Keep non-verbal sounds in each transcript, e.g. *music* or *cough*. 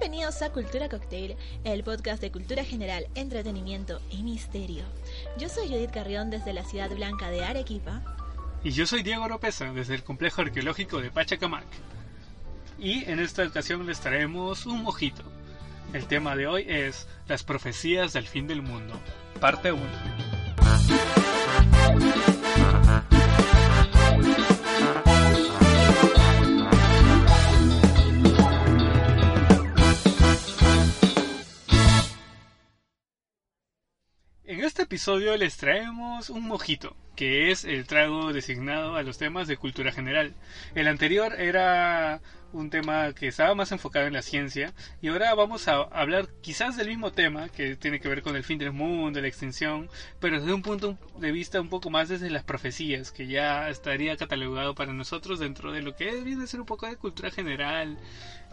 Bienvenidos a Cultura Cocktail, el podcast de cultura general, entretenimiento y misterio. Yo soy Judith Carrión desde la ciudad blanca de Arequipa. Y yo soy Diego Oropesa desde el complejo arqueológico de Pachacamac. Y en esta ocasión les traemos un mojito. El tema de hoy es las profecías del fin del mundo, parte 1. En este episodio les traemos un mojito, que es el trago designado a los temas de cultura general. El anterior era un tema que estaba más enfocado en la ciencia y ahora vamos a hablar quizás del mismo tema que tiene que ver con el fin del mundo, la extinción, pero desde un punto de vista un poco más desde las profecías, que ya estaría catalogado para nosotros dentro de lo que viene a ser un poco de cultura general,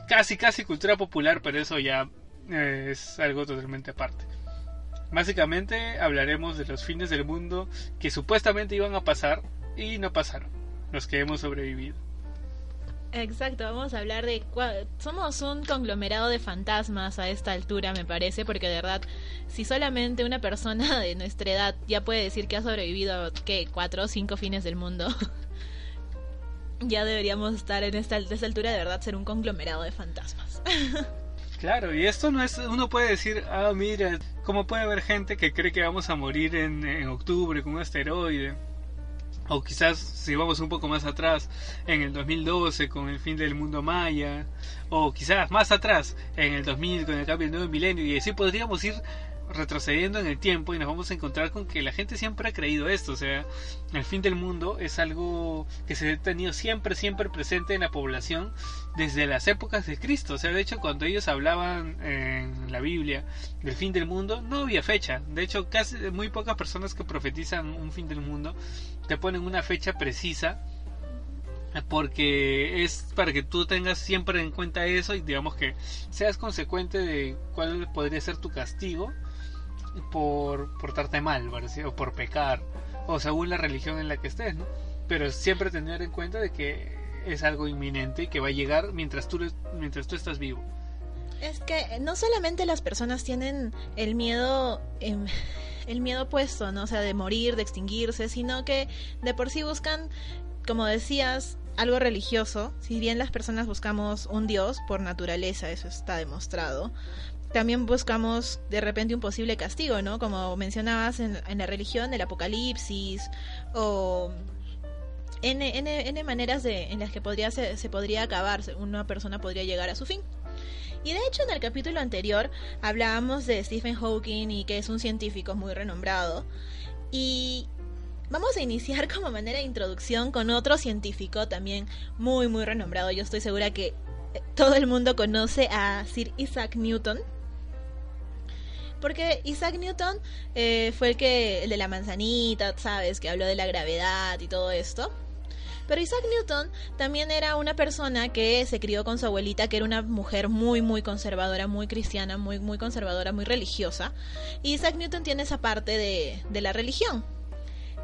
casi casi cultura popular, pero eso ya eh, es algo totalmente aparte. Básicamente hablaremos de los fines del mundo que supuestamente iban a pasar y no pasaron, los que hemos sobrevivido. Exacto, vamos a hablar de... Somos un conglomerado de fantasmas a esta altura, me parece, porque de verdad, si solamente una persona de nuestra edad ya puede decir que ha sobrevivido, ¿qué? ¿Cuatro o cinco fines del mundo? *laughs* ya deberíamos estar en esta, esta altura de verdad ser un conglomerado de fantasmas. *laughs* Claro, y esto no es, uno puede decir, ah, mira, ¿cómo puede haber gente que cree que vamos a morir en, en octubre con un asteroide? O quizás si vamos un poco más atrás, en el 2012 con el fin del mundo maya, o quizás más atrás, en el 2000 con el cambio del nuevo milenio, y así podríamos ir retrocediendo en el tiempo y nos vamos a encontrar con que la gente siempre ha creído esto, o sea, el fin del mundo es algo que se ha tenido siempre, siempre presente en la población desde las épocas de Cristo, o sea, de hecho cuando ellos hablaban en la Biblia del fin del mundo, no había fecha, de hecho casi muy pocas personas que profetizan un fin del mundo te ponen una fecha precisa porque es para que tú tengas siempre en cuenta eso y digamos que seas consecuente de cuál podría ser tu castigo por portarte mal, o por pecar, o según la religión en la que estés, ¿no? Pero siempre tener en cuenta de que es algo inminente y que va a llegar mientras tú, mientras tú estás vivo. Es que no solamente las personas tienen el miedo, em, el miedo puesto, ¿no? O sea, de morir, de extinguirse, sino que de por sí buscan, como decías, algo religioso. Si bien las personas buscamos un Dios por naturaleza, eso está demostrado también buscamos de repente un posible castigo, ¿no? Como mencionabas en, la religión, el apocalipsis o N, N, maneras de, en las que podría, se, se podría acabar, una persona podría llegar a su fin. Y de hecho en el capítulo anterior hablábamos de Stephen Hawking y que es un científico muy renombrado. Y vamos a iniciar *laughs* como manera de introducción con otro científico también muy muy renombrado. Yo estoy segura que todo el mundo conoce a Sir Isaac Newton. Porque Isaac Newton eh, fue el que, el de la manzanita, ¿sabes? Que habló de la gravedad y todo esto. Pero Isaac Newton también era una persona que se crió con su abuelita, que era una mujer muy, muy conservadora, muy cristiana, muy, muy conservadora, muy religiosa. Y Isaac Newton tiene esa parte de, de la religión.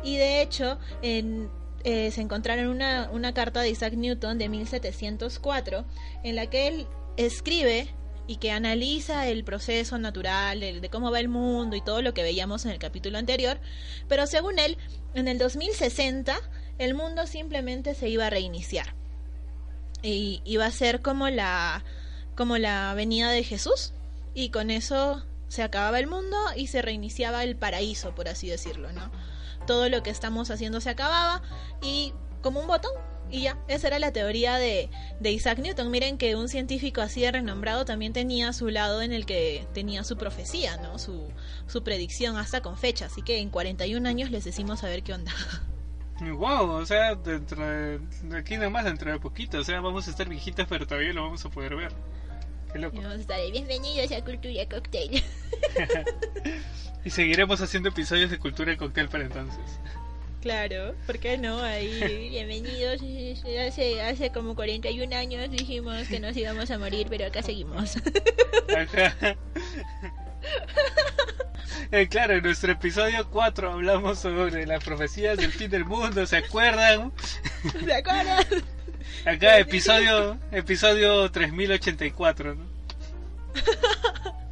Y de hecho, eh, se encontraron una, una carta de Isaac Newton de 1704, en la que él escribe y que analiza el proceso natural de, cómo va el mundo y todo lo que veíamos en el capítulo anterior, pero según él, en el 2060 el mundo simplemente se iba a reiniciar. Y iba a ser como la como la venida de Jesús y con eso se acababa el mundo y se reiniciaba el paraíso, por así decirlo, ¿no? Todo lo que estamos haciendo se acababa y como un botón y ya, esa era la teoría de, Isaac Newton. Miren que un científico así de renombrado también tenía su lado en el que tenía su profecía, ¿no? Su, su predicción hasta con fecha. Así que en 41 años les decimos a ver qué onda. *laughs* Wow, o sea, dentro de, de aquí nomás dentro de poquito, o sea, vamos a estar viejitas, pero todavía lo vamos a poder ver. Qué loco. Y vamos a estar ahí, bienvenidos a Cultura Cocktail. *laughs* *laughs* y seguiremos haciendo episodios de Cultura Cocktail para entonces. Claro, ¿por qué no? Ahí, bienvenidos. Hace, hace como 41 años dijimos que nos íbamos a morir, pero acá seguimos. Ajá. *laughs* Eh, claro, en nuestro episodio 4 hablamos sobre las profecías del fin del mundo, ¿se acuerdan? ¿Se acuerdan? Acá episodio episodio 3084, ¿no? *laughs*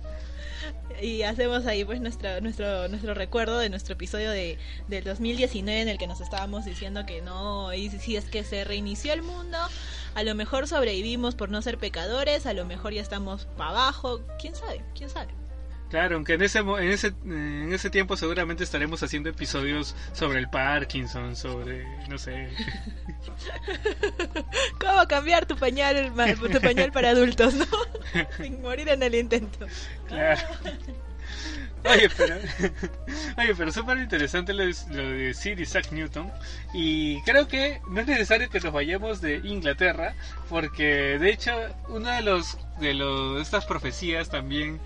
y hacemos ahí pues nuestro nuestro nuestro recuerdo de nuestro episodio de del 2019 en el que nos estábamos diciendo que no y si es que se reinició el mundo a lo mejor sobrevivimos por no ser pecadores a lo mejor ya estamos para abajo quién sabe quién sabe Claro, aunque en ese, en ese en ese tiempo seguramente estaremos haciendo episodios sobre el Parkinson, sobre, no sé. *laughs* cómo cambiar tu pañal tu pañal para adultos no *laughs* sin morir en el intento Claro. Oye, pero, *laughs* oye, pero súper interesante lo, de- lo de Sir Isaac Newton. Y creo que no es necesario que nos vayamos de Inglaterra, porque de hecho, una de los de los, estas profecías también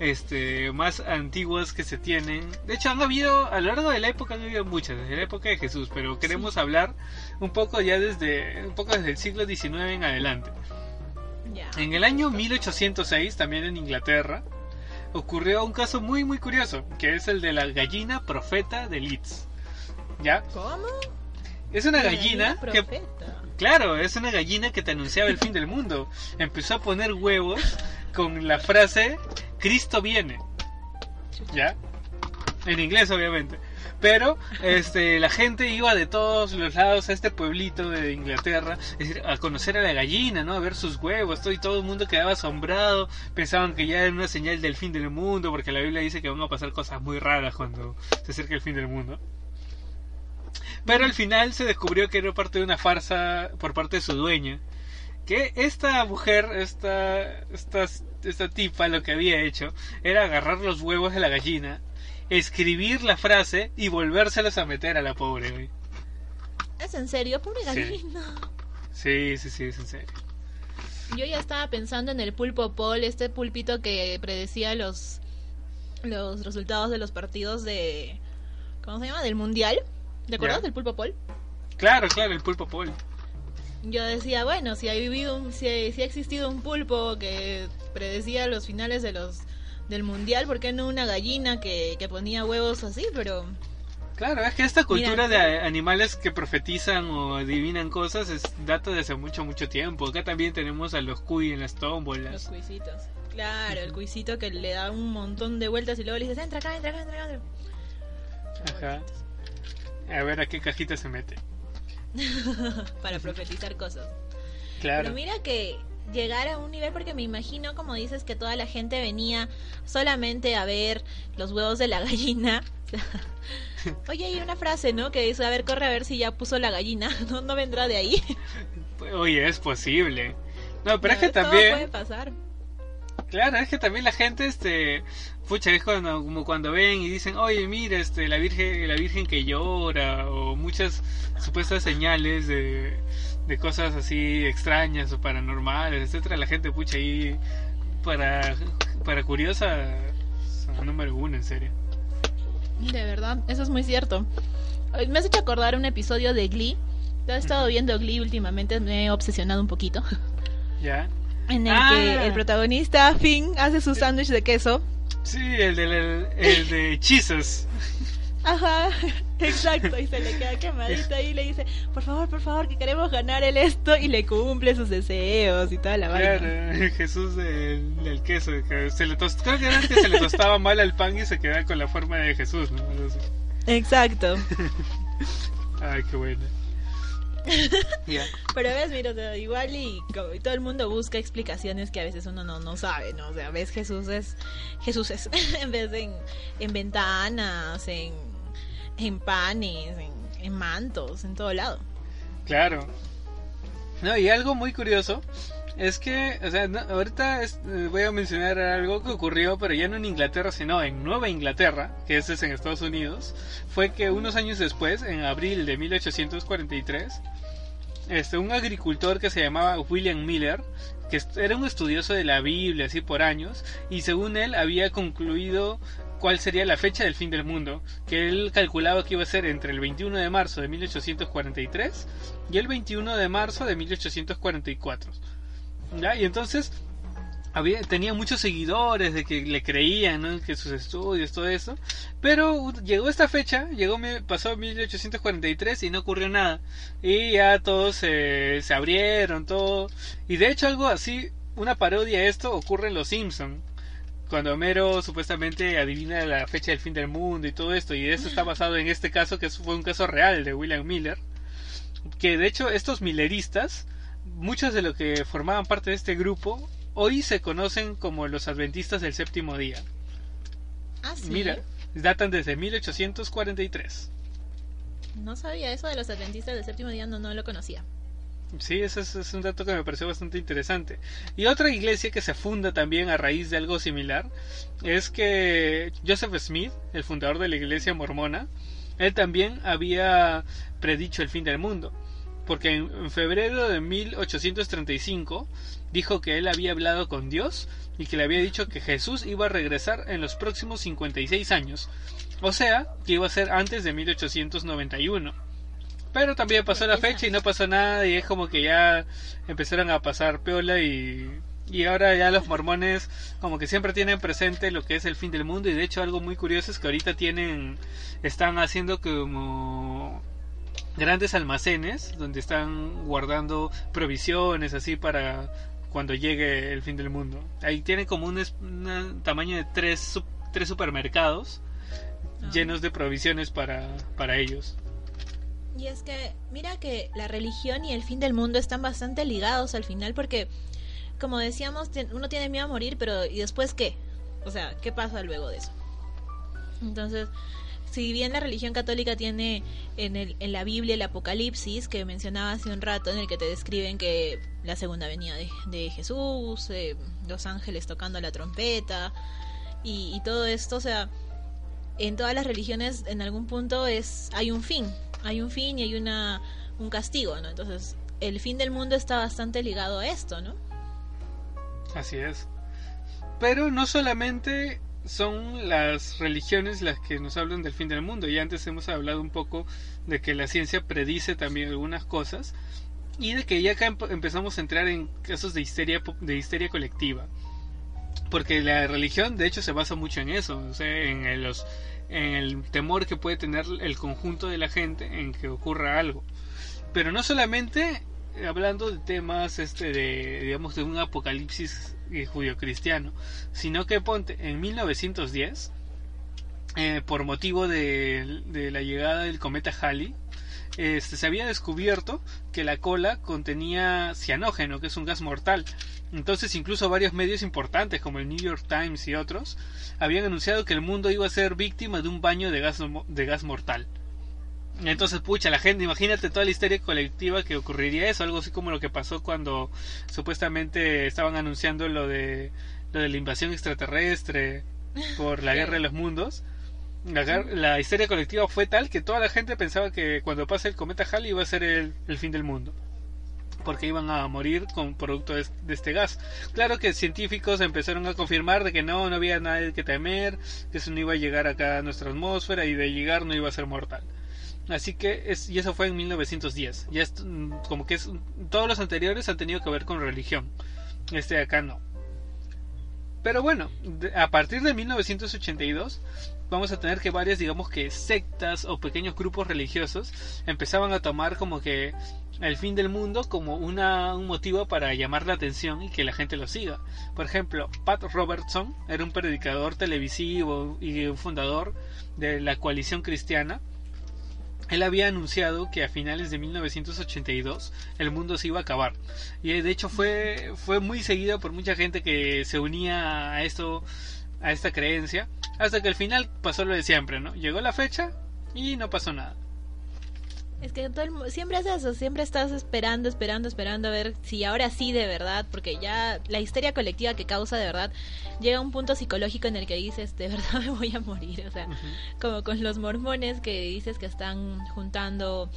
este más antiguas que se tienen. De hecho, han habido, a lo largo de la época han habido muchas, desde la época de Jesús, pero queremos hablar un poco ya desde, un poco desde el siglo XIX en adelante. ya En el año 1806, también en Inglaterra, ocurrió un caso muy muy curioso, que es el de la gallina profeta de Leeds. ¿Ya? cómo Es una La gallina que, profeta. claro, es una gallina que te anunciaba el fin del mundo. Empezó a poner huevos con la frase Cristo viene. ¿Ya? En inglés, obviamente. Pero este, la gente iba de todos los lados a este pueblito de Inglaterra es decir, a conocer a la gallina, ¿no? A ver sus huevos, todo, y todo el mundo quedaba asombrado. Pensaban que ya era una señal del fin del mundo, porque la Biblia dice que van a pasar cosas muy raras cuando se acerca el fin del mundo. Pero al final se descubrió que era parte de una farsa por parte de su dueña. Que esta mujer, esta, esta, esta tipa, lo que había hecho era agarrar los huevos de la gallina, escribir la frase y volvérselos a meter a la pobre. güey. ¿Es en serio? Pobre Sí. gallina. Sí, sí, sí, es en serio. Yo ya estaba pensando en el pulpo Paul, este pulpito que predecía los los resultados de los partidos de ¿cómo se llama? del mundial. ¿Te acuerdas del pulpo Paul? Claro, claro, el pulpo Paul. Yo decía, bueno, si ha vivido un, si, si ha existido un pulpo que predecía los finales de los del mundial, ¿por qué no una gallina que, que ponía huevos así? Pero Claro, es que esta cultura Mira. de animales que profetizan o adivinan cosas es data de hace mucho, mucho tiempo. Acá también tenemos a los cuy en las los tómbolas. cuisitos. Claro, el cuisito que le da un montón de vueltas y luego le dices, entra acá, entra acá, entra acá. Ajá. A ver a qué cajita se mete. *laughs* Para profetizar cosas. Claro. Pero mira que llegar a un nivel, porque me imagino, como dices, que toda la gente venía solamente a ver los huevos de la gallina. *laughs* Oye, hay una frase, ¿no? Que dice, a ver, corre a ver si ya puso la gallina. *laughs* No, no vendrá de ahí. Oye, es posible. No, pero es que Todo también... puede pasar. Claro, es que también la gente, este, pucha, es cuando, como cuando ven y dicen, oye, mira, este, la virgen, la virgen que llora, o muchas supuestas señales de, de cosas así extrañas o paranormales, etcétera. La gente, pucha, ahí, para, para curiosa, son número uno, en serio. De verdad, eso es muy cierto. Me has hecho acordar un episodio de Glee. He estado viendo Glee últimamente, me he obsesionado un poquito. ¿Ya? En el Ah. que el protagonista, Finn, hace su sándwich de queso. Sí, el de, el, el de hechizos. Ajá, *laughs* exacto, y se le queda quemadito ahí y le dice, por favor, por favor, que queremos ganar el esto y le cumple sus deseos y toda la vaina. Claro, el Jesús del, del queso. que se le tos- creo que era que se le tostaba mal al pan y se quedaba con la forma de Jesús, ¿no? Exacto. *laughs* Ay, qué bueno. *laughs* Pero ves, mira, o sea, igual y, como- y todo el mundo busca explicaciones que a veces uno no, no sabe, ¿no? O sea, ves Jesús es Jesús es *laughs* en vez de en, en ventanas, en, en panes, en, en mantos, en todo lado. Claro. No, y algo muy curioso Es que, o sea, ahorita eh, voy a mencionar algo que ocurrió, pero ya no en Inglaterra, sino en Nueva Inglaterra, que es en Estados Unidos. Fue que unos años después, en abril de 1843, este, un agricultor que se llamaba William Miller, que era un estudioso de la Biblia, así por años, y según él había concluido cuál sería la fecha del fin del mundo, que él calculaba que iba a ser entre el 21 de marzo de 1843 y el 21 de marzo de 1844. Y entonces había, tenía muchos seguidores de que le creían, que sus estudios, todo eso. Pero llegó esta fecha, llegó, pasó 1843 y no ocurrió nada. Y ya todos se abrieron, todo. Y de hecho algo así, una parodia de esto ocurre en Los Simpson cuando Homero supuestamente adivina la fecha del fin del mundo y todo esto, y eso está basado en este caso que fue un caso real de William Miller, que de hecho estos milleristas muchos de los que formaban parte de este grupo hoy se conocen como los adventistas del séptimo día. Ah, sí. Mira, datan desde 1843. No sabía eso de los adventistas del séptimo día, no, no lo conocía. Sí, ese es, un dato que me pareció bastante interesante. Y otra iglesia que se funda también a raíz de algo similar es que Joseph Smith, el fundador de la iglesia mormona, él también había predicho el fin del mundo porque en, febrero de 1835 dijo que él había hablado con Dios y que le había dicho que Jesús iba a regresar en los próximos 56 años, o sea, que iba a ser antes de 1891. Pero también pasó la fecha y no pasó nada y es como que ya empezaron a pasar peola y, y ahora ya los mormones como que siempre tienen presente lo que es el fin del mundo y de hecho algo muy curioso es que ahorita tienen están haciendo como grandes almacenes donde están guardando provisiones así para cuando llegue el fin del mundo. Ahí tienen como un, tamaño de tres, tres supermercados ah. llenos de provisiones para, para ellos. Y es que, mira que la religión y el fin del mundo están bastante ligados al final porque, como decíamos, uno tiene miedo a morir, pero ¿y después qué? O sea, ¿qué pasa luego de eso? Entonces, si bien la religión católica tiene en, el, en la Biblia el Apocalipsis, que mencionaba hace un rato, en el que te describen que la segunda venida de, Jesús, eh, los ángeles tocando la trompeta y, todo esto, o sea, en todas las religiones en algún punto es hay un fin, hay un fin y hay una un castigo, ¿no? Entonces, el fin del mundo está bastante ligado a esto, ¿no? Así es. Pero no solamente son las religiones las que nos hablan del fin del mundo. Y antes hemos hablado un poco de que la ciencia predice también algunas cosas y de que ya acá empezamos a entrar en casos de histeria, de histeria colectiva. Porque la religión de hecho se basa mucho en eso, en, los, en el temor que puede tener el conjunto de la gente en que ocurra algo. Pero no solamente hablando de temas este de digamos de un apocalipsis eh, judio-cristiano, sino que ponte en 1910 eh, por motivo de, la llegada del cometa Halley este, se había descubierto que la cola contenía cianógeno, que es un gas mortal. Entonces incluso varios medios importantes como el New York Times y otros habían anunciado que el mundo iba a ser víctima de un baño de gas, de gas mortal. Entonces, pucha, la gente, imagínate toda la histeria colectiva que ocurriría eso, algo así como lo que pasó cuando supuestamente estaban anunciando lo de, lo de la invasión extraterrestre por la *laughs* guerra de los mundos. La, la, histeria colectiva fue tal que toda la gente pensaba que cuando pase el cometa Halley iba a ser el, fin del mundo. Porque iban a morir con producto de, de, este gas. Claro que científicos empezaron a confirmar de que no, no había nada que temer, que eso no iba a llegar acá a nuestra atmósfera y de llegar no iba a ser mortal. Así que, es, y eso fue en 1910. Ya es, mm, como que es, todos los anteriores han tenido que ver con religión. Este de acá no. Pero bueno, a partir de 1982 vamos a tener que varias, digamos que sectas o pequeños grupos religiosos empezaban a tomar como que el fin del mundo como una, un motivo para llamar la atención y que la gente lo siga. Por ejemplo, Pat Robertson era un predicador televisivo y un fundador de la coalición cristiana él había anunciado que a finales de 1982 el mundo se iba a acabar. Y de hecho fue, fue muy seguido por mucha gente que se unía a esto, a esta creencia, hasta que al final pasó lo de siempre, ¿no? Llegó la fecha y no pasó nada. Es que todo el siempre es eso, siempre estás esperando, esperando, esperando a ver si ahora sí de verdad, porque ya la histeria colectiva que causa de verdad llega a un punto psicológico en el que dices, de verdad me voy a morir, o sea, como con los mormones que dices que están juntando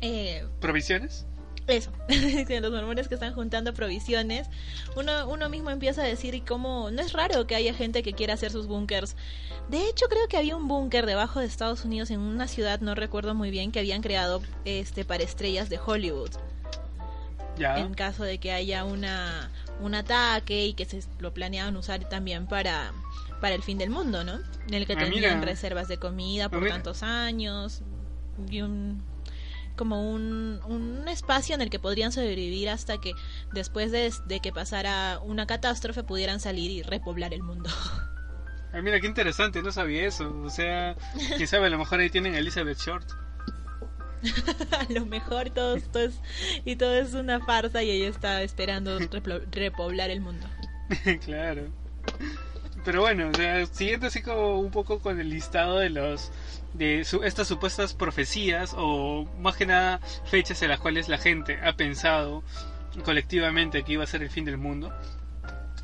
eh, ¿Provisiones? Eso, *laughs* los mormones que están juntando provisiones, uno, uno mismo empieza a decir y cómo no es raro que haya gente que quiera hacer sus búnkers. De hecho, creo que había un búnker debajo de Estados Unidos en una ciudad, no recuerdo muy bien, que habían creado este para estrellas de Hollywood. Ya. En caso de que haya una un ataque y que se lo planeaban usar también para para el fin del mundo, ¿no? En el que Ah, tenían mira. reservas de comida por Ah, mira. tantos años y un como un, un espacio en el que podrían sobrevivir hasta que después de, de que pasara una catástrofe pudieran salir y repoblar el mundo. Ah, mira, qué interesante, no sabía eso. O sea, quién sabe, a lo mejor ahí tienen a Elizabeth Short. *laughs* a lo mejor todo esto es y todo es una farsa y ella está esperando repoblar el mundo. *laughs* claro. Pero bueno, siguiendo así como un poco con el listado de los de estas supuestas profecías o más que nada fechas en las cuales la gente ha pensado colectivamente que iba a ser el fin del mundo.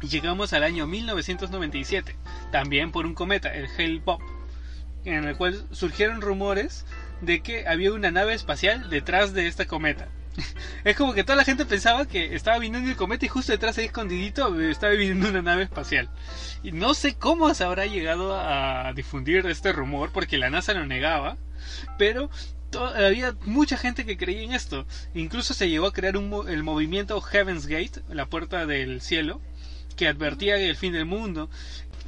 Llegamos al año 1997, también por un cometa, el Hale-Bopp, en el cual surgieron rumores de que había una nave espacial detrás de esta cometa. *laughs* Es como que toda la gente pensaba que estaba viniendo el cometa y justo detrás ahí escondidito eh, estaba viniendo una nave espacial. Y no sé cómo se habrá llegado a difundir este rumor porque la NASA lo negaba, pero había mucha gente que creía en esto. Incluso se llegó a crear un el movimiento Heaven's Gate, la puerta del cielo, que advertía el fin del mundo.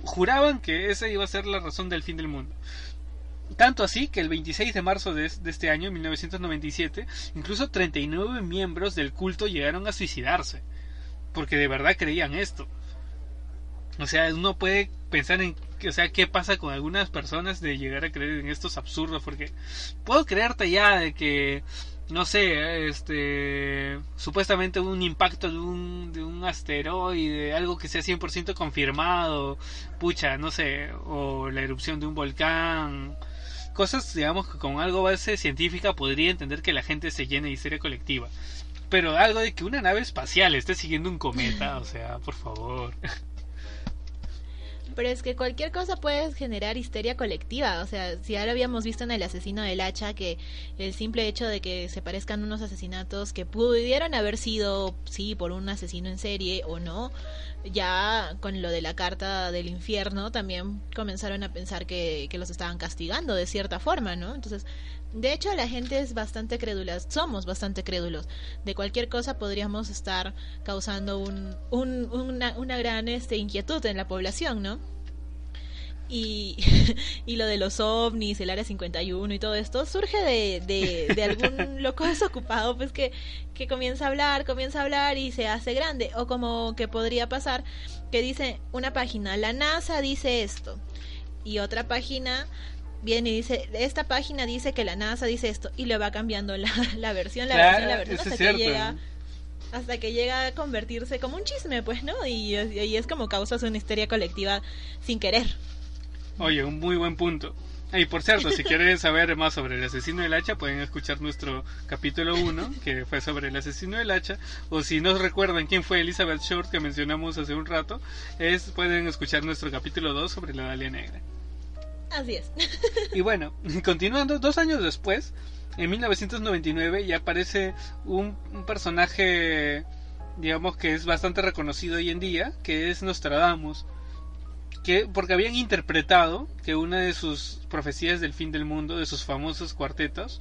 Juraban que esa iba a ser la razón del fin del mundo. Tanto así que el 26 de marzo de, es- de este año, 1997, incluso 39 miembros del culto llegaron a suicidarse. Porque de verdad creían esto. O sea, uno puede pensar en, o sea, qué pasa con algunas personas de llegar a creer en estos absurdos. Porque puedo creerte ya de que, no sé, este, supuestamente un impacto de un, de un asteroide, algo que sea 100% confirmado, pucha, no sé, o la erupción de un volcán, cosas, digamos, que con algo base científica podría entender que la gente se llene de histeria colectiva. Pero algo de que una nave espacial esté siguiendo un cometa, o sea, por favor. Pero es que cualquier cosa puede generar histeria colectiva. O sea, si ahora habíamos visto en el asesino del hacha que el simple hecho de que se parezcan unos asesinatos que pudieron haber sido, sí, por un asesino en serie o no, ya con lo de la carta del infierno también comenzaron a pensar que, que los estaban castigando de cierta forma, ¿no? Entonces, de hecho, la gente es bastante crédula, somos bastante crédulos. De cualquier cosa podríamos estar causando un, un- una, una gran este, inquietud en la población, ¿no? Y, *laughs* y lo de los ovnis, el área 51 y todo esto surge de, de, de algún *laughs* loco desocupado, pues que, que comienza a hablar, comienza a hablar y se hace grande. O como que podría pasar que dice una página, la NASA dice esto, y otra página viene y dice, esta página dice que la NASA dice esto, y le va cambiando la, *laughs* la versión, la Claro, versión, la versión, hasta que llega hasta que llega a convertirse como un chisme, pues, ¿no? Y, y es como causas una histeria colectiva sin querer. Oye, un muy buen punto. Y por cierto, si quieren saber más sobre el asesino del hacha, pueden escuchar nuestro capítulo 1, que fue sobre el asesino del hacha. O si no recuerdan quién fue Elizabeth Short, que mencionamos hace un rato, es pueden escuchar nuestro capítulo 2 sobre la Dalia Negra. Así es. Y bueno, *laughs* continuando, dos años después, en 1999, ya aparece un, un personaje, digamos que es bastante reconocido hoy en día, que es Nostradamus. Que, porque habían interpretado que una de sus profecías del fin del mundo, de sus famosos cuartetos,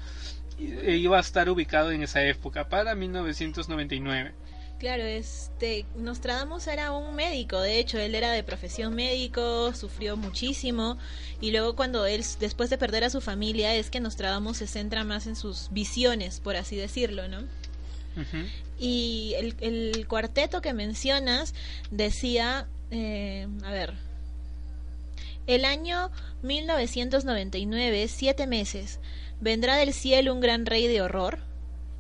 i- iba a estar ubicado en esa época, para 1999. Claro, este Nostradamus era un médico, de hecho, él era de profesión médico, sufrió muchísimo y luego cuando él después de perder a su familia es que Nostradamus se centra más en sus visiones, por así decirlo, ¿no? Ujú. Y el, el cuarteto que mencionas decía, eh, a ver, el año 1999, siete meses, vendrá del cielo un gran rey de horror,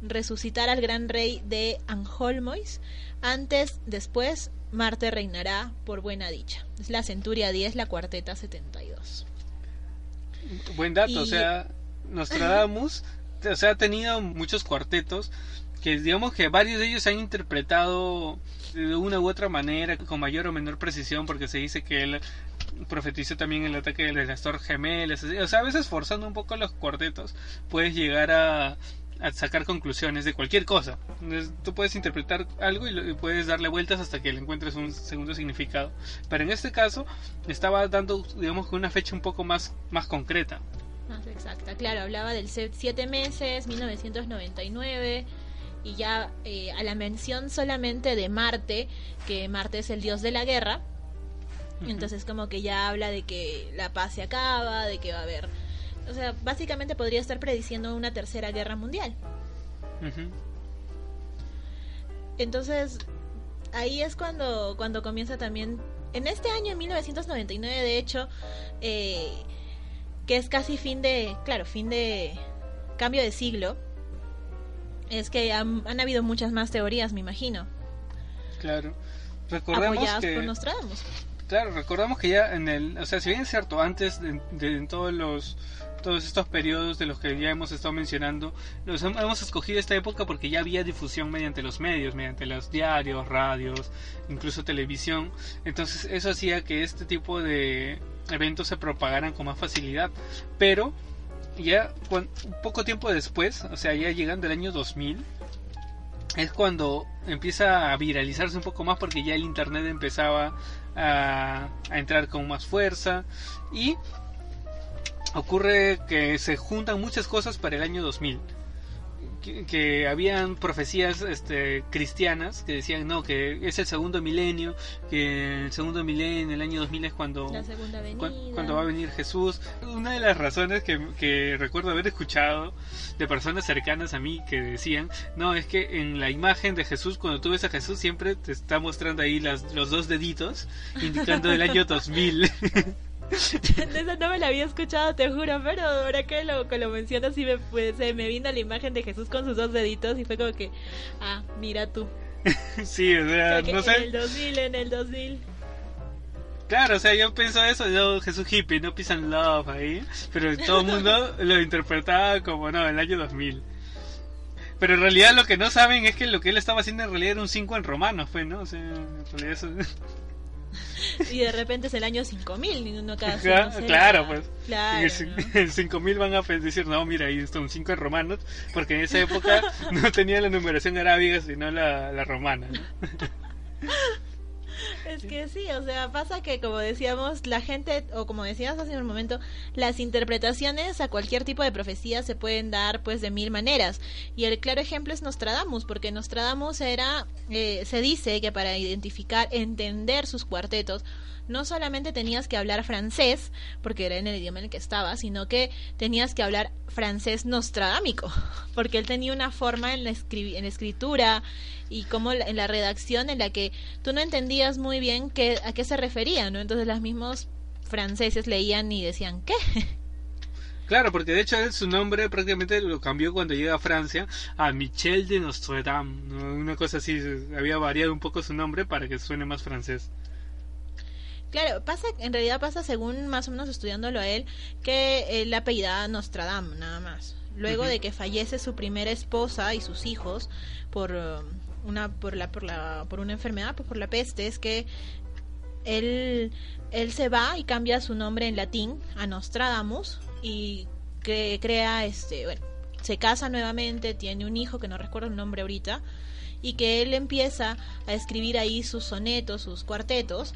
resucitar al gran rey de Anholmois, antes, después, Marte reinará por buena dicha. Es la centuria 10, la cuarteta 72. Buen dato, o sea, Nostradamus o sea, ha tenido muchos cuartetos que digamos que varios de ellos se han interpretado de una u otra manera, con mayor o menor precisión, porque se dice que él profetizó también el ataque de las Torres Gemelas. O sea, a veces forzando un poco los cuartetos, puedes llegar a, sacar conclusiones de cualquier cosa. tú puedes interpretar algo y, puedes darle vueltas hasta que le encuentres un segundo significado. Pero en este caso, estaba dando, digamos, una fecha un poco más, más concreta. Más exacta, claro, hablaba del 7 meses, 1999 y ya eh, a la mención solamente de Marte, que Marte es el dios de la guerra, entonces como que ya habla de que la paz se acaba, de que va a haber... O sea, básicamente podría estar prediciendo una tercera guerra mundial. Entonces, ahí es cuando, cuando comienza también... En este año, en 1999, de hecho, eh, que es casi fin de... Claro, fin de... Cambio de siglo es que han, habido muchas más teorías, me imagino. Claro. Recordemos que... Claro, recordamos que ya en el... O sea, si bien es cierto, antes de, todos los todos estos periodos de los que ya hemos estado mencionando, los hemos escogido esta época porque ya había difusión mediante los medios, mediante los diarios, radios, incluso televisión. Entonces eso hacía que este tipo de eventos se propagaran con más facilidad. Pero ya un poco tiempo después, o sea, ya llegando el año 2000, es cuando empieza a viralizarse un poco más porque ya el internet empezaba a, a entrar con más fuerza. Y ocurre que se juntan muchas cosas para el año 2000 que, habían profecías este, cristianas que decían no que es el segundo milenio que el segundo milenio el año 2000 es cuando cuando va a venir Jesús. Una de las razones que, que, recuerdo haber escuchado de personas cercanas a mí que decían no es que en la imagen de Jesús cuando tú ves a Jesús siempre te está mostrando ahí las, los dos deditos indicando el año *laughs* 2000 *laughs* Esa no me la había escuchado, te juro, pero ahora que lo, que lo mencionas, sí me, pues, me vino la imagen de Jesús con sus dos deditos y fue como que, ah, mira tú. *laughs* sí, o sea, no sé. En el 2000, en el 2000. Claro, o sea, yo pienso eso, yo Jesús hippie, no pisan love ahí, pero todo el mundo *laughs* lo interpretaba como, no, en el año 2000. Pero en realidad lo que no saben es que lo que él estaba haciendo en realidad era un 5 en romano, fue, ¿no? O sea, en realidad eso... y de repente es el año 5000 uno cada claro, pues. Claro, *laughs* en 5000 van a decir no mira ahí están 5 romanos porque en esa época *laughs* no tenía la numeración arábiga sino la, la romana *laughs* Es que sí, o sea, pasa que como decíamos, la gente, o como decías hace un momento, las interpretaciones a cualquier tipo de profecía se pueden dar pues de mil maneras. Y el claro ejemplo es Nostradamus, porque Nostradamus era, eh, se dice que para identificar, entender sus cuartetos, no solamente tenías que hablar francés, porque era en el idioma en el que estaba, sino que tenías que hablar francés nostradámico, *laughs* porque él tenía una forma en la, en escritura y como en la redacción en la que tú no entendías muy bien qué, a qué se refería, ¿no? Entonces los mismos franceses leían y decían, ¿qué? *laughs* Claro, porque de hecho él su nombre prácticamente lo cambió cuando llega a Francia a Michel de Nostradam, una cosa así, había variado un poco su nombre para que suene más francés. Claro, pasa, en realidad pasa según más o menos estudiándolo a él, que él apellidaba Nostradam, nada más. Luego de que fallece su primera esposa y sus hijos por um, una por la por la por una enfermedad, pues por la peste, es que él él se va y cambia su nombre en latín a Nostradamus y que crea este, bueno, se casa nuevamente, tiene un hijo que no recuerdo el nombre ahorita y que él empieza a escribir ahí sus sonetos, sus cuartetos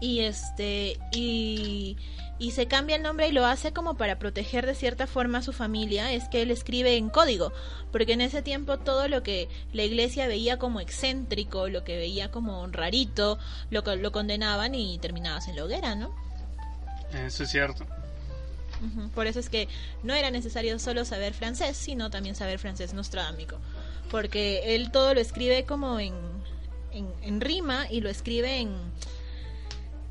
y este y, y se cambia el nombre y lo hace como para proteger de cierta forma a su familia es que él escribe en código porque en ese tiempo todo lo que la iglesia veía como excéntrico lo que veía como rarito lo lo condenaban y terminabas en la hoguera no eso es cierto. Por eso es que no era necesario solo saber francés sino también saber francés nostradámico porque él todo lo escribe como en, en rima y lo escribe en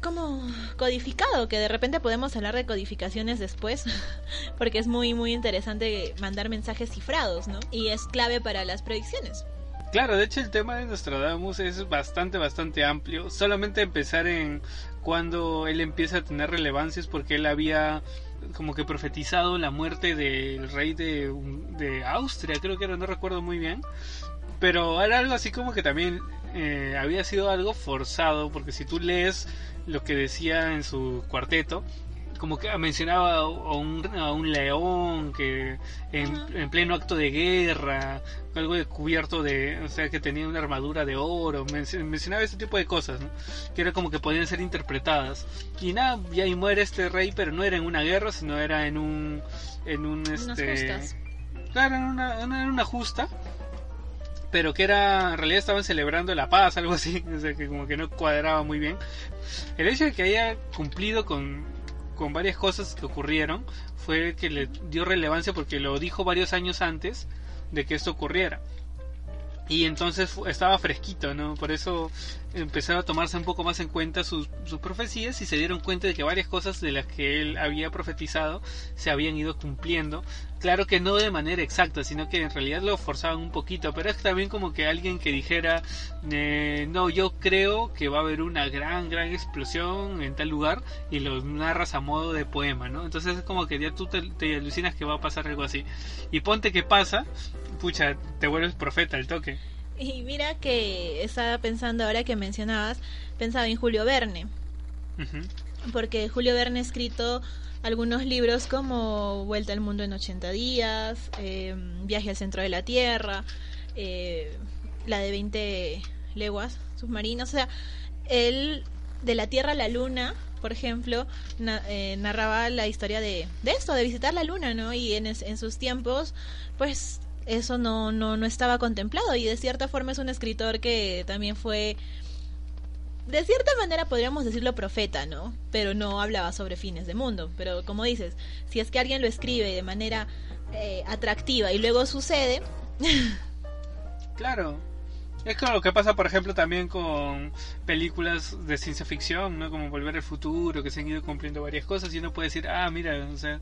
como codificado, que de repente podemos hablar de codificaciones después, *laughs* porque es muy, muy interesante mandar mensajes cifrados, ¿no? Y es clave para las predicciones. Claro, de hecho el tema de Nostradamus es bastante, bastante amplio. Solamente empezar en cuando él empieza a tener relevancias porque él había como que profetizado la muerte del rey de, de Austria, creo que era, no recuerdo muy bien. Pero era algo así como que también eh, había sido algo forzado, porque si tú lees lo que decía en su cuarteto, como que mencionaba a un, a un león que en, pleno acto de guerra, algo de cubierto de, o sea, que tenía una armadura de oro, mencionaba ese tipo de cosas, que era como que podían ser interpretadas. Y nada, y ahí muere este rey, pero no era en una guerra, sino era en un, en un, este, claro, en una, en una justa pero que era en realidad estaban celebrando la paz, algo así, *laughs* o sea que como que no cuadraba muy bien. El hecho de que haya cumplido con con varias cosas que ocurrieron fue que le dio relevancia porque lo dijo varios años antes de que esto ocurriera. Y entonces estaba fresquito, ¿no? Por eso empezaron a tomarse un poco más en cuenta sus, sus, profecías y se dieron cuenta de que varias cosas de las que él había profetizado se habían ido cumpliendo Claro que no de manera exacta, sino que en realidad lo forzaban un poquito, pero es también como que alguien que dijera, eh, no, yo creo que va a haber una gran, gran explosión en tal lugar y lo narras a modo de poema, ¿no? Entonces es como que ya tú te, alucinas que va a pasar algo así. Y ponte que pasa, pucha, te vuelves profeta el toque. Y mira que estaba pensando ahora que mencionabas, pensaba en Julio Verne. Porque Julio Verne ha escrito algunos libros como Vuelta al Mundo en 80 días, eh, Viaje al Centro de la Tierra, eh, la de 20 leguas submarinas. O sea, él de la Tierra a la Luna, por ejemplo, eh, narraba la historia de, de esto, de visitar la Luna, ¿no? Y en, en sus tiempos, pues eso no, no, no estaba contemplado y de cierta forma es un escritor que también fue de cierta manera podríamos decirlo profeta, ¿no? Pero no hablaba sobre fines de mundo. Pero como dices, si es que alguien lo escribe de manera eh, atractiva y luego sucede... *laughs* claro. Es como lo que pasa, por ejemplo, también con películas de ciencia ficción, ¿no? Como Volver al Futuro, que se han ido cumpliendo varias cosas y uno puede decir, ah, mira, o sea,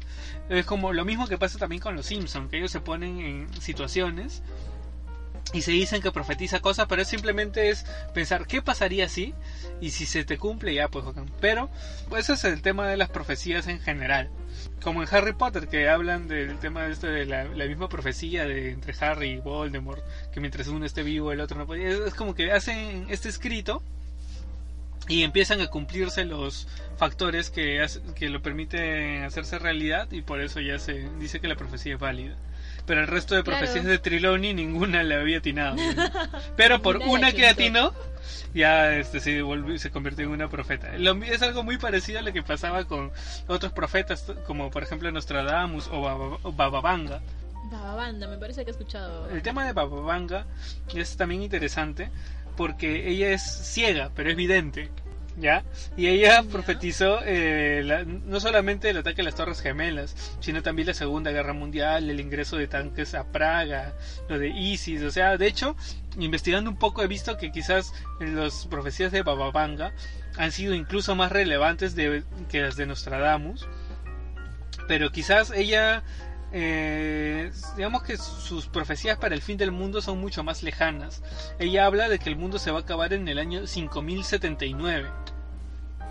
es como lo mismo que pasa también con los Simpsons, que ellos se ponen en situaciones y se dicen que profetiza cosas, pero simplemente es pensar qué pasaría si y si se te cumple ya pues pero pues ese es el tema de las profecías en general. Como en Harry Potter que hablan del tema de esto de la, misma profecía de entre Harry y Voldemort que mientras uno esté vivo el otro no puede es, como que hacen este escrito y empiezan a cumplirse los factores que, que lo permiten hacerse realidad y por eso ya se dice que la profecía es válida pero el resto de profecías de Triloni ninguna le había atinado. *laughs* Pero por una que atinó, ya este, se, volvió, se convirtió en una profeta. es algo muy parecido a lo que pasaba con otros profetas, como por ejemplo Nostradamus o, Bababanga. Bababanda, me parece que he escuchado. El tema de Bababanga es también interesante porque ella es ciega, pero es vidente. ¿Ya? Y ella profetizó eh, no solamente el ataque a las Torres Gemelas, sino también la Segunda Guerra Mundial, el ingreso de tanques a Praga, lo de ISIS, o sea, de hecho, investigando un poco he visto que quizás las profecías de Bababanga han sido incluso más relevantes de, que las de Nostradamus, pero quizás ella eh, digamos que sus profecías para el fin del mundo son mucho más lejanas. Ella habla de que el mundo se va a acabar en el año 5079.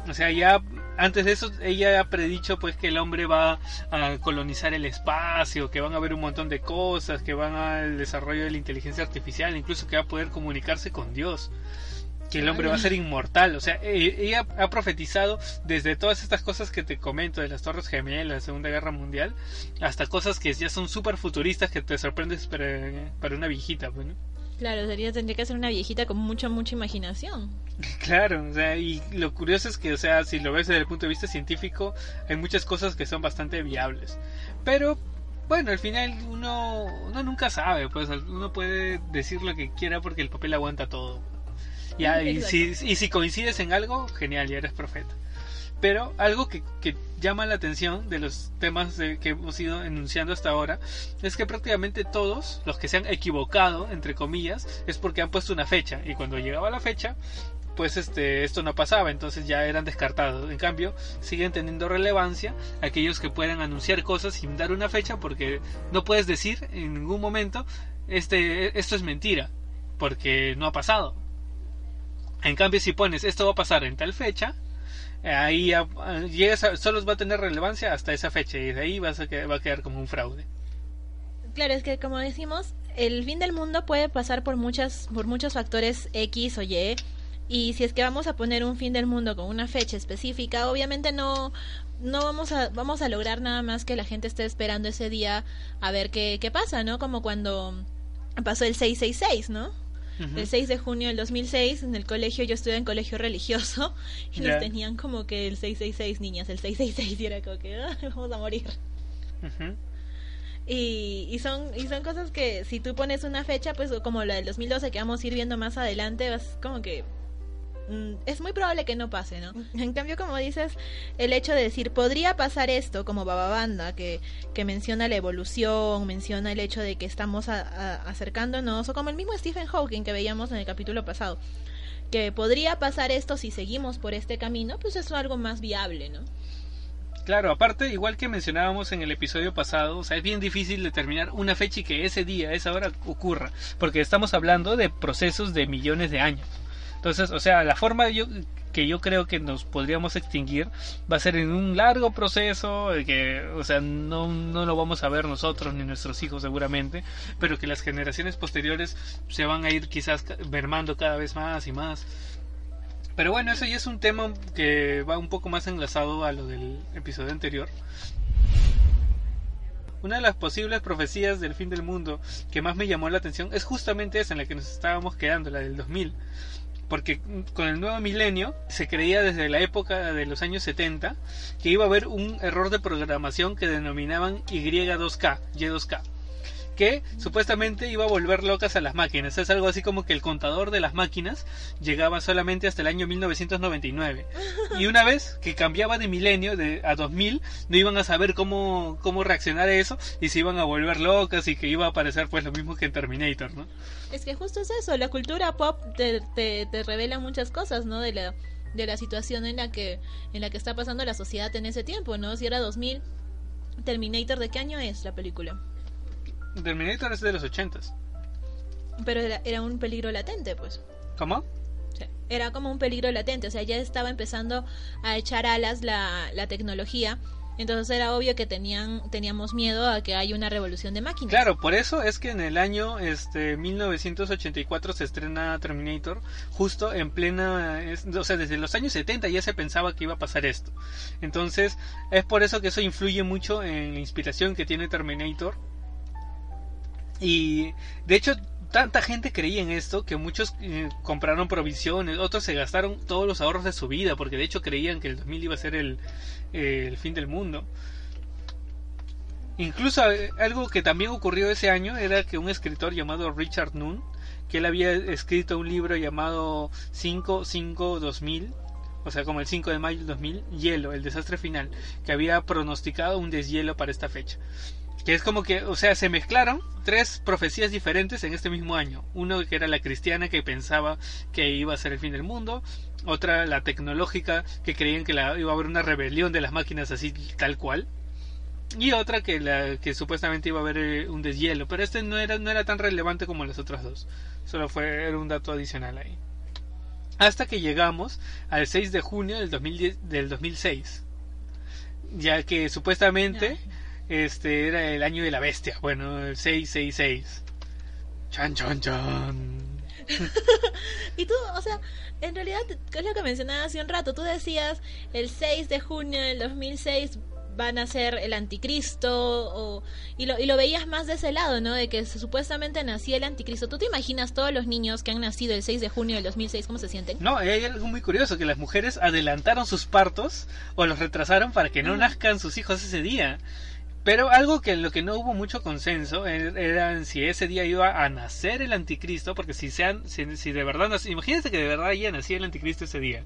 O sea, ya antes de eso ella ha predicho pues que el hombre va a colonizar el espacio, que van a haber un montón de cosas, que van al desarrollo de la inteligencia artificial, incluso que va a poder comunicarse con Dios que el hombre va a ser inmortal. O sea, ella ha profetizado desde todas estas cosas que te comento, de las Torres Gemelas, la Segunda Guerra Mundial, hasta cosas que ya son súper futuristas que te sorprendes para, una viejita, bueno. Pues, claro, sería, tendría que ser una viejita con mucha, mucha imaginación. *laughs* Claro, o sea, y lo curioso es que, o sea, si lo ves desde el punto de vista científico, hay muchas cosas que son bastante viables. Pero bueno, al final uno, uno nunca sabe, pues uno puede decir lo que quiera porque el papel aguanta todo y, si, coincides en algo, genial, ya eres profeta. Pero algo que, llama la atención de los temas que hemos ido enunciando hasta ahora es que prácticamente todos los que se han equivocado, entre comillas, es porque han puesto una fecha y cuando llegaba la fecha, pues este, esto no pasaba, entonces ya eran descartados. En cambio, siguen teniendo relevancia aquellos que puedan anunciar cosas sin dar una fecha porque no puedes decir en ningún momento este, esto es mentira, porque no ha pasado. En cambio, si pones esto va a pasar en tal fecha, ahí ya, llegas a- solo va a tener relevancia hasta esa fecha y de ahí vas a va a quedar como un fraude. Claro, es que como decimos, el fin del mundo puede pasar por muchas, por muchos factores X o Y. Y si es que vamos a poner un fin del mundo con una fecha específica, obviamente no, no vamos a, vamos a lograr nada más que la gente esté esperando ese día a ver qué, qué pasa, ¿no? Como cuando pasó el 666, ¿no? Ujú. El 6 de junio del 2006, en el colegio, yo estuve en colegio religioso y nos tenían como que el 666, niñas, el 666, y era como que "Ah, *laughs* vamos a morir. Y, y son y son cosas que si tú pones una fecha, pues como la del 2012 que vamos a ir viendo más adelante, vas como que es muy probable que no pase, ¿no? En cambio, como dices, el hecho de decir, podría pasar esto, como Bababanda, que, que menciona la evolución, menciona el hecho de que estamos a- a- acercándonos, o como el mismo Stephen Hawking que veíamos en el capítulo pasado, que podría pasar esto si seguimos por este camino, pues eso es algo más viable, ¿no? Claro, aparte, igual que mencionábamos en el episodio pasado, o sea, es bien difícil determinar una fecha y que ese día, esa hora ocurra, porque estamos hablando de procesos de millones de años. Entonces, o sea, la forma yo, que yo creo que nos podríamos extinguir va a ser en un largo proceso, que, o sea, no, no lo vamos a ver nosotros ni nuestros hijos seguramente, pero que las generaciones posteriores se van a ir quizás mermando cada vez más y más. Pero bueno, eso ya es un tema que va un poco más enlazado a lo del episodio anterior. Una de las posibles profecías del fin del mundo que más me llamó la atención es justamente esa en la que nos estábamos quedando, la del 2000. Porque con el nuevo milenio se creía desde la época de los años 70 que iba a haber un error de programación que denominaban Y2K, Y2K que supuestamente iba a volver locas a las máquinas. Es algo así como que el contador de las máquinas llegaba solamente hasta el año 1999. *laughs* Y una vez que cambiaba de milenio de, a 2000, no iban a saber cómo, cómo reaccionar a eso y se iban a volver locas y que iba a aparecer pues lo mismo que en Terminator, ¿no? Es que justo es eso, la cultura pop te, te, te revela muchas cosas, ¿no? De la, de la situación en la que en la que está pasando la sociedad en ese tiempo, ¿no? Si era 2000, Terminator, ¿de qué año es la película? Terminator es de los 80 Pero era, era un peligro latente, pues. ¿Cómo? Era como un peligro latente, o sea, ya estaba empezando a echar alas la, la tecnología, entonces era obvio que tenían teníamos miedo a que haya una revolución de máquinas. Claro, por eso es que en el año este 1984 se estrena Terminator, justo en plena, es- o sea, desde los años 70 ya se pensaba que iba a pasar esto. Entonces, es por eso que eso influye mucho en la inspiración que tiene Terminator. Y de hecho, tanta gente creía en esto que muchos eh, compraron provisiones, otros se gastaron todos los ahorros de su vida, porque de hecho creían que el 2000 iba a ser el, eh, el fin del mundo. Incluso eh, algo que también ocurrió ese año era que un escritor llamado Richard Noon, que él había escrito un libro llamado 5-5-2000, o sea, como el 5 de mayo del 2000, Hielo, el desastre final, que había pronosticado un deshielo para esta fecha. Que es como que, o sea, se mezclaron tres profecías diferentes en este mismo año. Uno que era la cristiana que pensaba que iba a ser el fin del mundo, otra la tecnológica que creían que la, iba a haber una rebelión de las máquinas así tal cual, y otra que la que supuestamente iba a haber eh, un deshielo, pero este no era no era tan relevante como las otras dos. Solo fue era un dato adicional ahí. Hasta que llegamos al 6 de junio del 2010 del 2006. Ya que supuestamente este era el año de la bestia, bueno, el 666. Chan chan chan. *laughs* Y tú, o sea, en realidad, ¿qué es lo que mencionaba hace un rato? Tú decías, el 6 de junio del 2006 van a ser el anticristo, o, y, lo, y lo veías más de ese lado, ¿no? De que supuestamente nacía el anticristo. ¿Tú te imaginas todos los niños que han nacido el 6 de junio del 2006, cómo se sienten? No, hay algo muy curioso, que las mujeres adelantaron sus partos o los retrasaron para que no nazcan sus hijos ese día. Pero algo que en lo que no hubo mucho consenso er- era en si ese día iba a nacer el anticristo, porque si sean, si, si de verdad imagínate que de verdad ya nacía el anticristo ese día.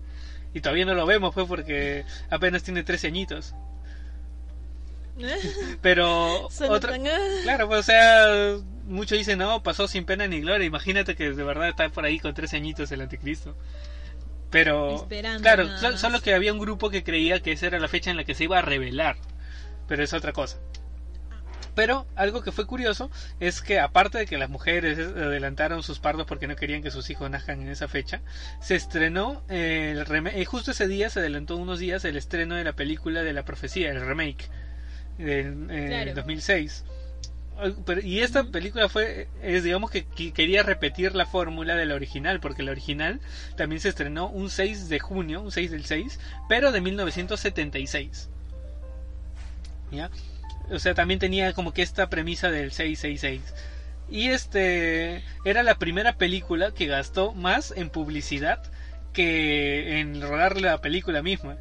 Y todavía no lo vemos, pues, porque apenas tiene 13 añitos. *laughs* Pero otra, claro, pues, o sea, muchos dicen, no, pasó sin pena ni gloria. Imagínate que de verdad está por ahí con 13 añitos el anticristo. Pero, Esperando claro, solo que había un grupo que creía que esa era la fecha en la que se iba a revelar. Pero es otra cosa. Pero algo que fue curioso es que aparte de que las mujeres adelantaron sus partos porque no querían que sus hijos nazcan en esa fecha, se estrenó eh, el remake, justo ese día se adelantó unos días el estreno de la película de la profecía, el remake del Claro. 2006. Pero- y esta película fue, es digamos que quería repetir la fórmula de la original, porque la original también se estrenó un 6 de junio, un 6 del 6, pero de 1976. ¿Ya? O sea, también tenía como que esta premisa del 666. Y este era la primera película que gastó más en publicidad que en rodar la película misma.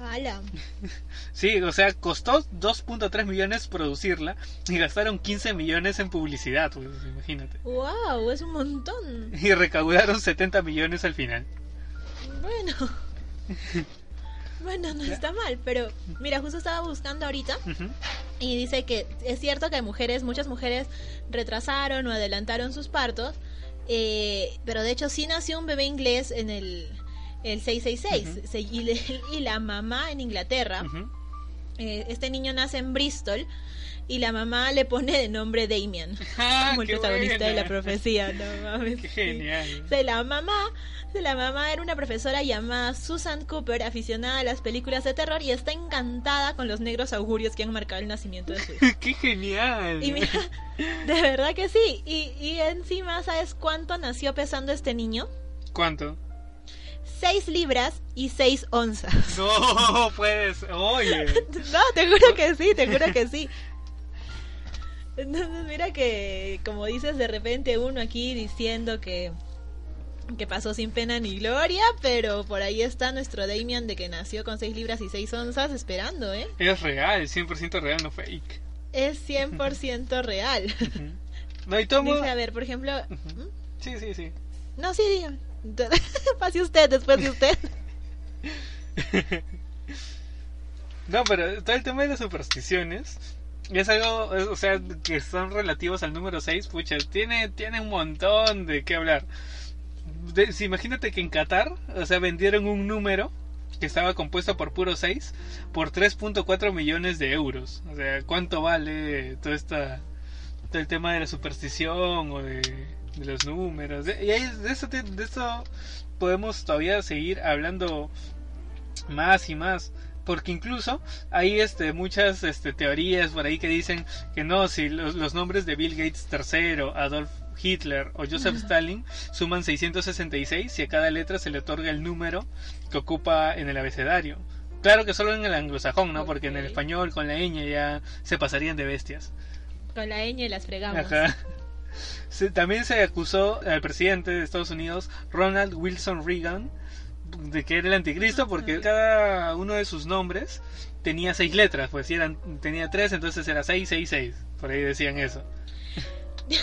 ¡Hala! *laughs* Sí, o sea, costó 2.3 millones producirla y gastaron 15 millones en publicidad, pues, imagínate. ¡Wow! Es un montón. Y recaudaron 70 millones al final. Bueno. *laughs* Bueno, no está mal, pero mira, justo estaba buscando ahorita y dice que es cierto que hay mujeres, muchas mujeres retrasaron o adelantaron sus partos, eh, pero de hecho sí nació un bebé inglés en el, el 666 Se- y, le- *laughs* y la mamá en Inglaterra, eh, este niño nace en Bristol y la mamá le pone de nombre Damien, Ah, como el protagonista de la profecía, no *laughs* mames. Qué genial. Sea, la mamá, sea, la mamá era una profesora llamada Susan Cooper, aficionada a las películas de terror y está encantada con los negros augurios que han marcado el nacimiento de su hijo. *laughs* Qué genial. Y mira, de verdad que sí. Y, y encima, ¿sabes cuánto nació pesando este niño? ¿Cuánto? 6 libras y 6 onzas. No, puedes. Oye. *laughs* No, te juro que sí, te juro que sí. Entonces, mira que, como dices, de repente uno aquí diciendo que, que pasó sin pena ni gloria, pero por ahí está nuestro Damian de que nació con 6 libras y 6 onzas esperando, ¿eh? Es real, 100% real, no fake. Es 100% real. No, y tomo. Dice, a ver, por ejemplo... ¿Mm? Sí, sí, sí. No, sí, dígame. *laughs* Pase usted, después de usted. *laughs* No, pero todo el tema de las supersticiones es algo, o sea, que son relativos al número 6, pucha, tiene, tiene un montón de qué hablar. Imagínate que en Qatar, o sea, vendieron un número que estaba compuesto por puro 6 por 3.4 millones de euros. O sea, ¿cuánto vale todo, esta, todo el tema de la superstición o de, los números? Y ahí de eso, de eso podemos todavía seguir hablando más y más porque incluso hay este muchas este teorías por ahí que dicen que no si los, los nombres de Bill Gates III, Adolf Hitler o Joseph Stalin suman 666 y a cada letra se le otorga el número que ocupa en el abecedario. Claro que solo en el anglosajón, ¿no? Porque en el español con la ñ ya se pasarían de bestias. Con la ñ las fregamos. Ajá. Se- también se acusó al presidente de Estados Unidos, Ronald Wilson Reagan, de que era el anticristo porque cada uno de sus nombres tenía seis letras, pues si eran, tenía tres, entonces era 666, por ahí decían eso. *laughs*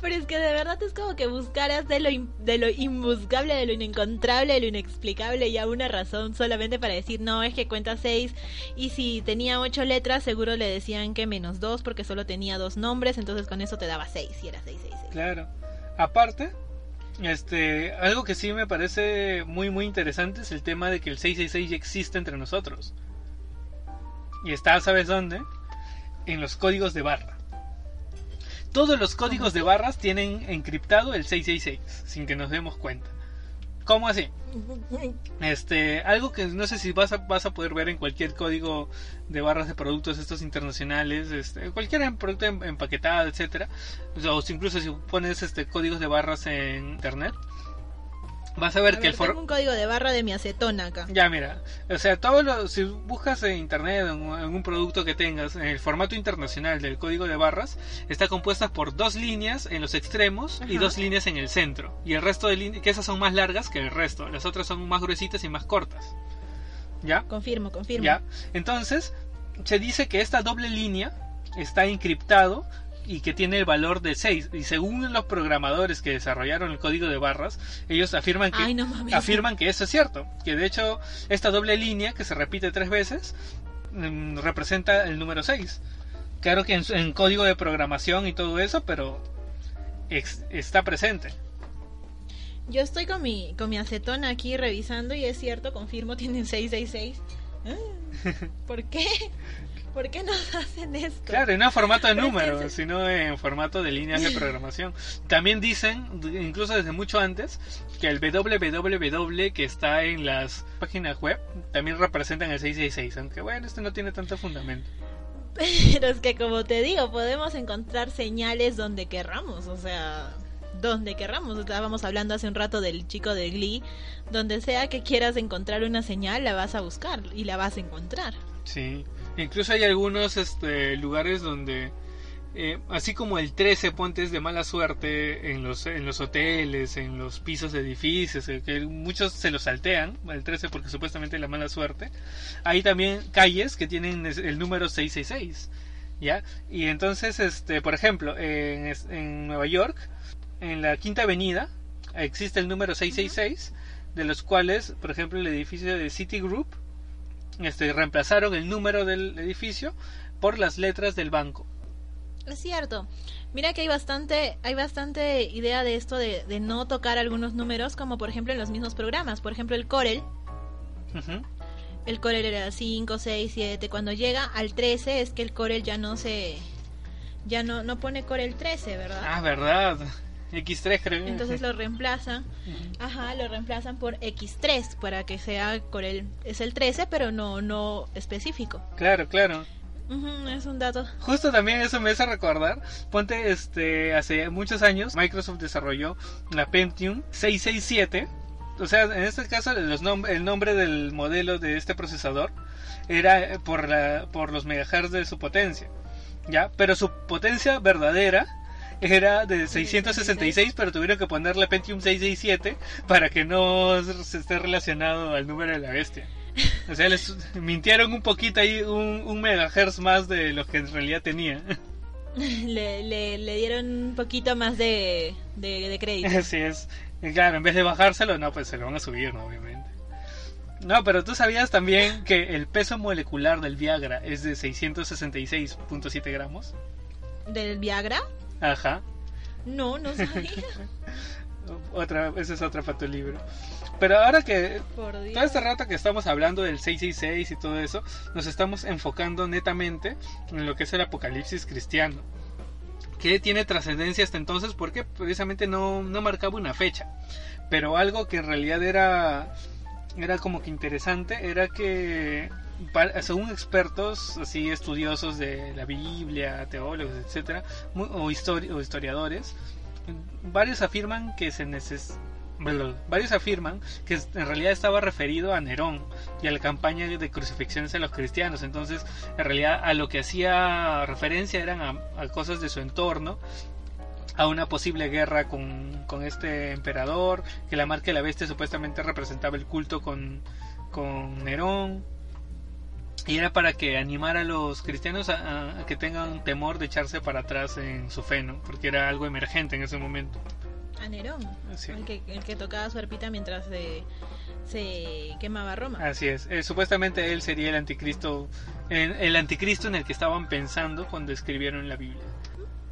Pero es que de verdad es como que buscaras de lo, im- de lo imbuscable, de lo inencontrable, de lo inexplicable ya una razón solamente para decir, no, es que cuenta seis y si tenía ocho letras seguro le decían que menos dos porque solo tenía dos nombres, entonces con eso te daba seis y era seis, seis, seis. Claro. Aparte, este, algo que sí me parece muy muy interesante es el tema de que el 666 ya existe entre nosotros. Y está, ¿sabes dónde? En los códigos de barra. Todos los códigos de barras tienen encriptado el 666, sin que nos demos cuenta. ¿Cómo así? Este, algo que no sé si vas a, vas a poder ver en cualquier código de barras de productos estos internacionales, este, cualquier producto em- empaquetado, etcétera, o incluso si pones este códigos de barras en internet, vas a ver A que ver, el un código de barra de mi acetona acá. ya, mira, o sea, todo lo, si buscas en internet en algún producto que tengas, en el formato internacional del código de barras, está compuesta por dos líneas en los extremos y dos líneas en el centro. Y el resto de líneas, que esas son más largas que el resto, las otras son más gruesitas y más cortas. ¿Ya? Confirmo, confirmo. ¿Ya? Entonces, se dice que esta doble línea está encriptado y que tiene el valor de 6. Y según los programadores que desarrollaron el código de barras, ellos afirman que, Ay, no mames. afirman que eso es cierto. Que de hecho, esta doble línea, que se repite tres veces, mm, representa el número 6. Claro que en, código de programación y todo eso, pero ex- está presente. Yo estoy con mi, con mi acetona aquí revisando y es cierto, confirmo, *laughs* tienen 666. Ah, ¿Por qué? ¿Por qué nos *laughs* hacen esto? Claro, y no en formato de *laughs* números, sino en formato de líneas de *laughs* programación. También dicen, incluso desde mucho antes, que el www que está en las páginas web también representan el 666, aunque bueno, este no tiene tanto fundamento. Pero es que como te digo, podemos encontrar señales donde querramos, o sea, donde querramos. Estábamos hablando hace un rato del chico de Glee, donde sea que quieras encontrar una señal, la vas a buscar y la vas a encontrar. Sí, incluso hay algunos este, lugares donde, eh, así como el 13 ponte es de mala suerte en los, en los hoteles, en los pisos de edificios, eh, que muchos se lo saltean, el 13 porque supuestamente es la mala suerte, hay también calles que tienen el número 666, ¿ya? Y entonces, este, por ejemplo, en, en Nueva York, en la Quinta Avenida, existe el número 666, de los cuales, por ejemplo, el edificio de Citigroup, este, reemplazaron el número del edificio por las letras del banco. Es cierto. Mira que hay bastante, hay bastante idea de esto de, de no tocar algunos números, como por ejemplo en los mismos programas. Por ejemplo, el Corel, el Corel era 5, 6, 7. Cuando llega al 13 es que el Corel ya no se... Ya no, no pone Corel 13, ¿verdad? Ah, verdad. X3 creo. Entonces lo *laughs* reemplazan, ajá, lo reemplazan por X3 para que sea Corel es el 13, pero no no específico. Claro, claro. Es un dato. Justo también eso me hace recordar. Ponte, este, hace muchos años Microsoft desarrolló la Pentium 667. O sea, en este caso los nom- el nombre del modelo de este procesador era por, la, por los megahertz de su potencia. ¿Ya? Pero su potencia verdadera era de 666, pero tuvieron que ponerle Pentium 667 para que no se esté relacionado al número de la bestia. O sea, les mintieron un poquito ahí, un, un megahertz más de lo que en realidad tenía. *laughs* Le, le, le dieron un poquito más de, de, de crédito. *laughs* Así es. Y claro, en vez de bajárselo, no, pues se lo van a subir, ¿no? Obviamente. No, pero tú sabías también que el peso molecular del Viagra es de 666.7 gramos. ¿Del Viagra? Ajá. No, no sabía. *laughs* Otra, ese es otro para tu libro. Pero ahora que todo este rato que estamos hablando del 666 y todo eso, nos estamos enfocando netamente en lo que es el apocalipsis cristiano. Que tiene trascendencia hasta entonces porque precisamente no, no marcaba una fecha. Pero algo que en realidad era, era como que interesante era que según expertos así estudiosos de la Biblia, teólogos, etcétera, o, histori- o historiadores, varios afirman que se neces varios afirman que en realidad estaba referido a Nerón y a la campaña de crucifixiones a los cristianos. Entonces, en realidad a lo que hacía referencia eran a, a cosas de su entorno, a una posible guerra con, con este emperador, que la marca de la bestia supuestamente representaba el culto con, con Nerón. Y era para que animara a los cristianos a, que tengan temor de echarse para atrás en su fe, ¿no? Porque era algo emergente en ese momento. A Nerón. Sí. El, que, el que tocaba su arpita mientras se, se quemaba Roma. Así es. Eh, supuestamente él sería el anticristo, el anticristo en el que estaban pensando cuando escribieron la Biblia.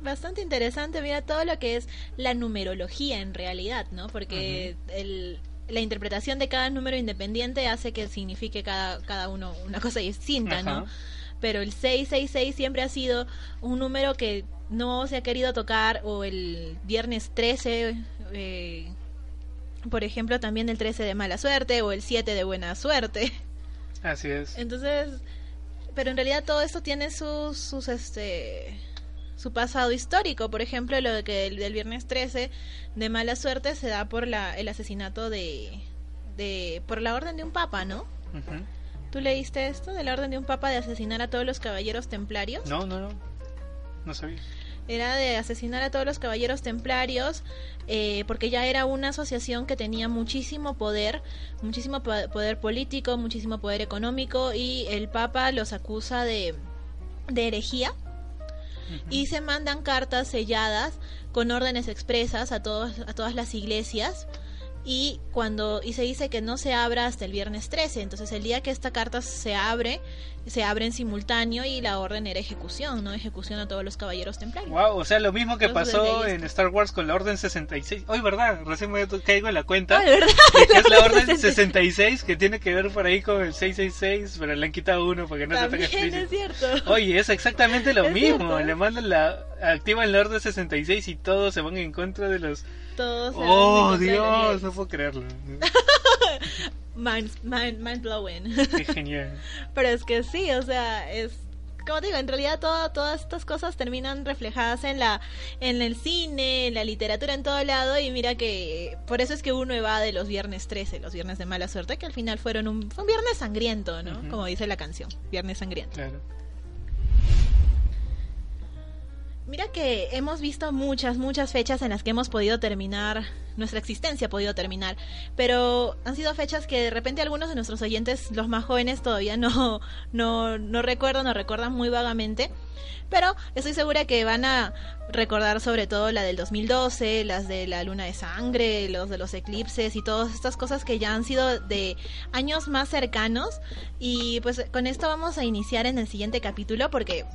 Bastante interesante, mira todo lo que es la numerología en realidad, ¿no? Porque el, la interpretación de cada número independiente hace que signifique cada, cada uno una cosa distinta, ¿no? Pero el 666 siempre ha sido un número que no se ha querido tocar, o el viernes 13, eh, por ejemplo, también el 13 de mala suerte, o el 7 de buena suerte. Así es. Entonces, pero en realidad todo esto tiene sus, sus este su pasado histórico, por ejemplo, lo de que el del viernes 13 de mala suerte se da por la el asesinato de de por la orden de un papa, ¿no? ¿Tú leíste esto de la orden de un papa de asesinar a todos los caballeros templarios? No, no, no. No sabía. Era de asesinar a todos los caballeros templarios eh, porque ya era una asociación que tenía muchísimo poder, muchísimo po- poder político, muchísimo poder económico y el Papa los acusa de, de herejía Y se mandan cartas selladas con órdenes expresas a todos a todas las iglesias y cuando y se dice que no se abra hasta el viernes 13, entonces el día que esta carta se abre, se abre en simultáneo y la orden era ejecución, ¿no? Ejecución a todos los caballeros templarios. Wow, o sea, lo mismo que Entonces, pasó en Star Wars con la Orden 66. Hoy, ¿verdad? Recién me caigo en la cuenta. ¿de verdad? de *laughs* que es la Orden 66. 66 que tiene que ver por ahí con el 666, pero le han quitado uno porque no está tan También es cierto. Oye, es exactamente lo Es mismo. cierto. Le mandan la. Activan la Orden 66 y todos se van en contra de los. Todos Oh, Dios, no puedo creerlo. *laughs* Mind, mind, mind blowing. Qué *laughs* genial. Pero es que sí, o sea, es como te digo, en realidad todo- todas estas cosas terminan reflejadas en la en el cine, en la literatura, en todo lado y mira que por eso es que uno evade los viernes 13, los viernes de mala suerte, que al final fueron un, fue un viernes sangriento, ¿no? Como dice la canción, viernes sangriento. Claro. Mira que hemos visto muchas, muchas fechas en las que hemos podido terminar, nuestra existencia ha podido terminar, pero han sido fechas que de repente algunos de nuestros oyentes, los más jóvenes, todavía no, *laughs* no, no recuerdan o recuerdan muy vagamente, pero estoy segura que van a recordar sobre todo la del 2012, las de la luna de sangre, los de los eclipses y todas estas cosas que ya han sido de años más cercanos. Y pues con esto vamos a iniciar en el siguiente capítulo porque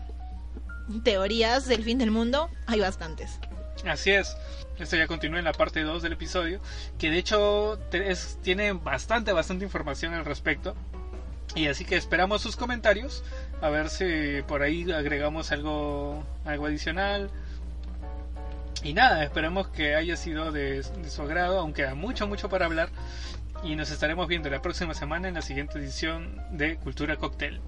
teorías del fin del mundo hay bastantes. Así es. Esto ya continúa en la parte 2 del episodio, que de hecho tiene bastante, bastante información al respecto. Y así que esperamos sus comentarios, a ver si por ahí agregamos algo, algo adicional. Y nada, esperemos que haya sido de, su agrado, aunque queda mucho, mucho para hablar. Y nos estaremos viendo la próxima semana en la siguiente edición de Cultura Cocktail.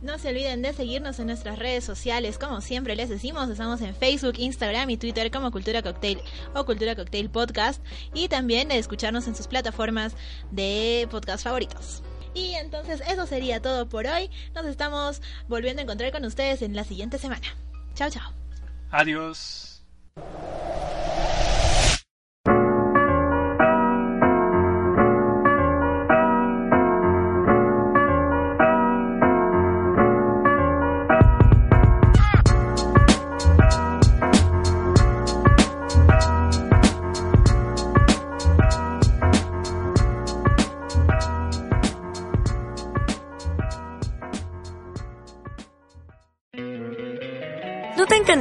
No se olviden de seguirnos en nuestras redes sociales, como siempre les decimos, estamos en Facebook, Instagram y Twitter como Cultura Cocktail o Cultura Cocktail Podcast y también de escucharnos en sus plataformas de podcast favoritos. Y entonces eso sería todo por hoy. Nos estamos volviendo a encontrar con ustedes en la siguiente semana. Chao, chao. Adiós.